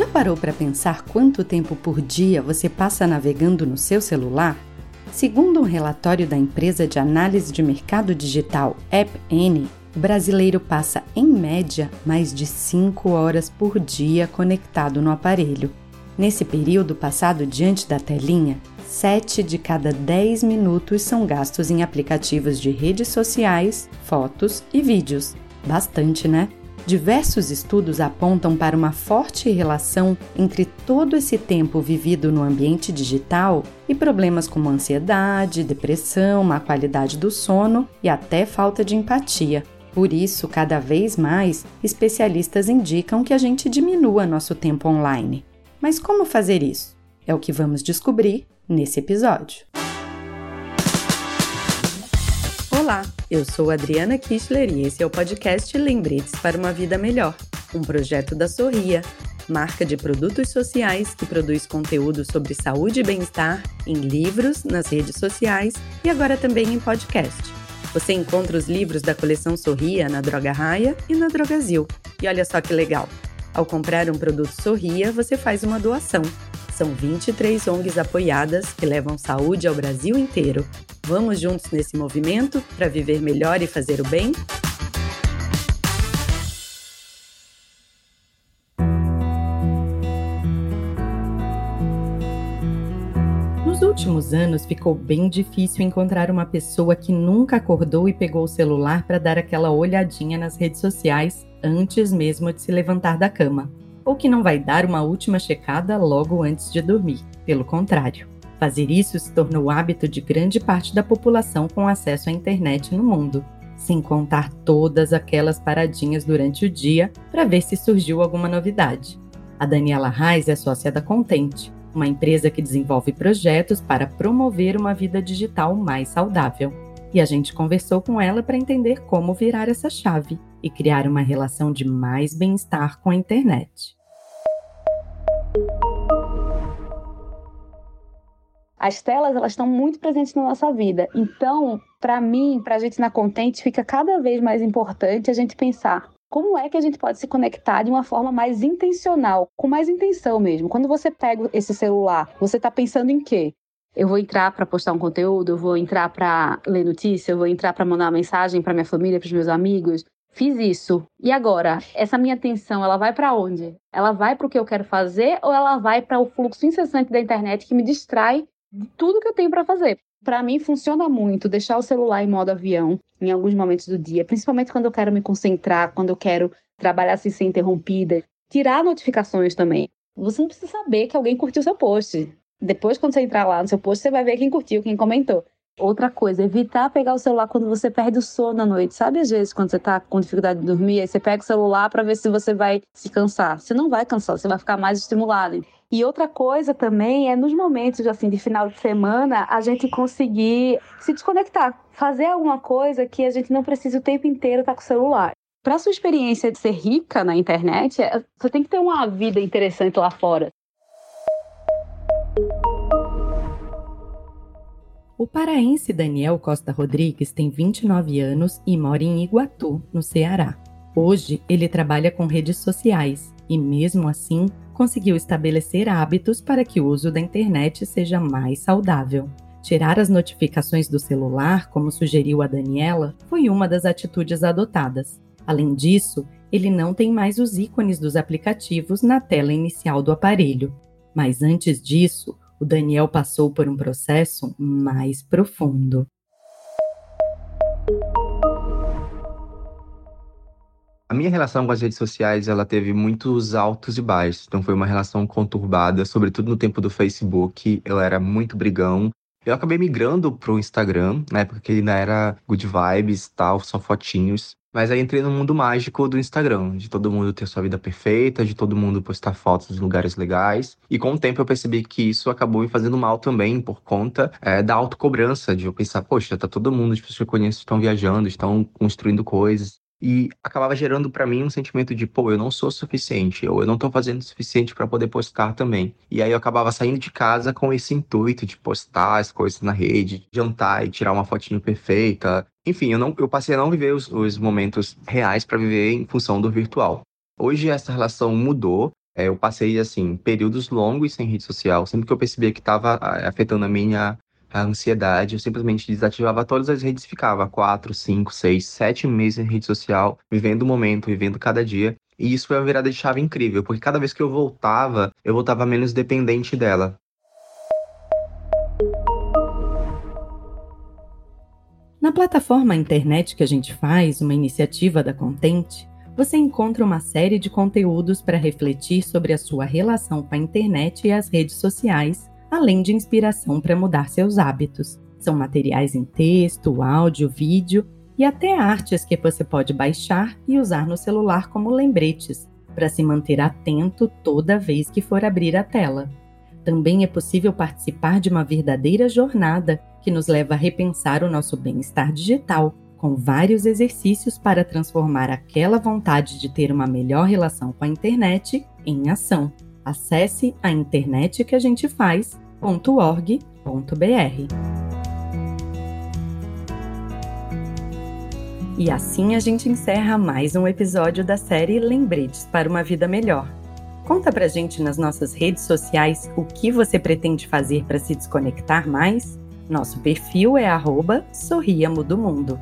Já parou para pensar quanto tempo por dia você passa navegando no seu celular? Segundo um relatório da empresa de análise de mercado digital AppN, o brasileiro passa, em média, mais de 5 horas por dia conectado no aparelho. Nesse período passado diante da telinha, 7 de cada 10 minutos são gastos em aplicativos de redes sociais, fotos e vídeos. Bastante, né? Diversos estudos apontam para uma forte relação entre todo esse tempo vivido no ambiente digital e problemas como ansiedade, depressão, má qualidade do sono e até falta de empatia. Por isso, cada vez mais, especialistas indicam que a gente diminua nosso tempo online. Mas como fazer isso? É o que vamos descobrir nesse episódio. Olá, eu sou Adriana Kistler e esse é o podcast Lembretes para uma Vida Melhor, um projeto da Sorria, marca de produtos sociais que produz conteúdo sobre saúde e bem-estar em livros, nas redes sociais e agora também em podcast. Você encontra os livros da coleção Sorria na Droga Raia e na Drogazil. E olha só que legal! Ao comprar um produto Sorria, você faz uma doação. São 23 ONGs apoiadas que levam saúde ao Brasil inteiro. Vamos juntos nesse movimento para viver melhor e fazer o bem? últimos anos ficou bem difícil encontrar uma pessoa que nunca acordou e pegou o celular para dar aquela olhadinha nas redes sociais antes mesmo de se levantar da cama, ou que não vai dar uma última checada logo antes de dormir. Pelo contrário, fazer isso se tornou hábito de grande parte da população com acesso à internet no mundo, sem contar todas aquelas paradinhas durante o dia para ver se surgiu alguma novidade. A Daniela Reis é sócia da Contente, uma empresa que desenvolve projetos para promover uma vida digital mais saudável. E a gente conversou com ela para entender como virar essa chave e criar uma relação de mais bem-estar com a internet. As telas elas estão muito presentes na nossa vida. Então, para mim, para a gente na Contente, fica cada vez mais importante a gente pensar como é que a gente pode se conectar de uma forma mais intencional, com mais intenção mesmo? Quando você pega esse celular, você está pensando em quê? Eu vou entrar para postar um conteúdo, eu vou entrar para ler notícia, eu vou entrar para mandar uma mensagem para minha família, para os meus amigos. Fiz isso. E agora, essa minha atenção, ela vai para onde? Ela vai para o que eu quero fazer ou ela vai para o fluxo incessante da internet que me distrai de tudo que eu tenho para fazer? Para mim funciona muito deixar o celular em modo avião em alguns momentos do dia, principalmente quando eu quero me concentrar, quando eu quero trabalhar sem ser interrompida. Tirar notificações também. Você não precisa saber que alguém curtiu seu post. Depois, quando você entrar lá no seu post, você vai ver quem curtiu, quem comentou. Outra coisa, evitar pegar o celular quando você perde o sono à noite. Sabe, às vezes, quando você tá com dificuldade de dormir, aí você pega o celular para ver se você vai se cansar. Você não vai cansar, você vai ficar mais estimulado. E outra coisa também é nos momentos assim de final de semana a gente conseguir se desconectar, fazer alguma coisa que a gente não precisa o tempo inteiro estar com o celular. Para sua experiência de ser rica na internet, é, você tem que ter uma vida interessante lá fora. O paraense Daniel Costa Rodrigues tem 29 anos e mora em Iguatu, no Ceará. Hoje, ele trabalha com redes sociais e, mesmo assim, conseguiu estabelecer hábitos para que o uso da internet seja mais saudável. Tirar as notificações do celular, como sugeriu a Daniela, foi uma das atitudes adotadas. Além disso, ele não tem mais os ícones dos aplicativos na tela inicial do aparelho. Mas antes disso, o Daniel passou por um processo mais profundo. A minha relação com as redes sociais, ela teve muitos altos e baixos. Então foi uma relação conturbada, sobretudo no tempo do Facebook. Eu era muito brigão. Eu acabei migrando pro Instagram, na época que ainda era good vibes, tal, só fotinhos. Mas aí entrei no mundo mágico do Instagram, de todo mundo ter sua vida perfeita, de todo mundo postar fotos em lugares legais. E com o tempo eu percebi que isso acabou me fazendo mal também, por conta é, da autocobrança, de eu pensar, poxa, tá todo mundo, as pessoas que eu conheço estão viajando, estão construindo coisas e acabava gerando para mim um sentimento de, pô, eu não sou suficiente, ou eu não tô fazendo o suficiente para poder postar também. E aí eu acabava saindo de casa com esse intuito de postar as coisas na rede, jantar e tirar uma fotinho perfeita. Enfim, eu, não, eu passei a não viver os, os momentos reais para viver em função do virtual. Hoje essa relação mudou, É, eu passei, assim, períodos longos sem rede social. Sempre que eu percebia que estava afetando a minha a ansiedade, eu simplesmente desativava todas as redes ficava quatro, cinco, seis, sete meses em rede social, vivendo o momento, vivendo cada dia. E isso foi uma virada de chave incrível, porque cada vez que eu voltava, eu voltava menos dependente dela. Na plataforma internet que a gente faz, uma iniciativa da Contente, você encontra uma série de conteúdos para refletir sobre a sua relação com a internet e as redes sociais além de inspiração para mudar seus hábitos. São materiais em texto, áudio, vídeo e até artes que você pode baixar e usar no celular como lembretes, para se manter atento toda vez que for abrir a tela. Também é possível participar de uma verdadeira jornada que nos leva a repensar o nosso bem-estar digital, com vários exercícios para transformar aquela vontade de ter uma melhor relação com a internet em ação. Acesse a internet que a gente faz.org.br. E assim a gente encerra mais um episódio da série Lembretes para uma Vida Melhor. Conta pra gente nas nossas redes sociais o que você pretende fazer para se desconectar mais. Nosso perfil é Sorriamo do Mundo.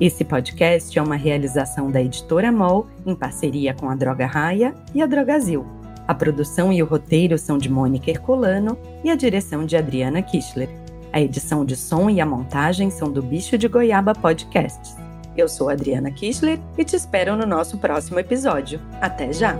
Esse podcast é uma realização da editora MOL em parceria com a Droga Raia e a Drogazil. A produção e o roteiro são de Mônica Herculano e a direção de Adriana Kistler. A edição de som e a montagem são do Bicho de Goiaba Podcasts. Eu sou Adriana Kistler e te espero no nosso próximo episódio. Até já!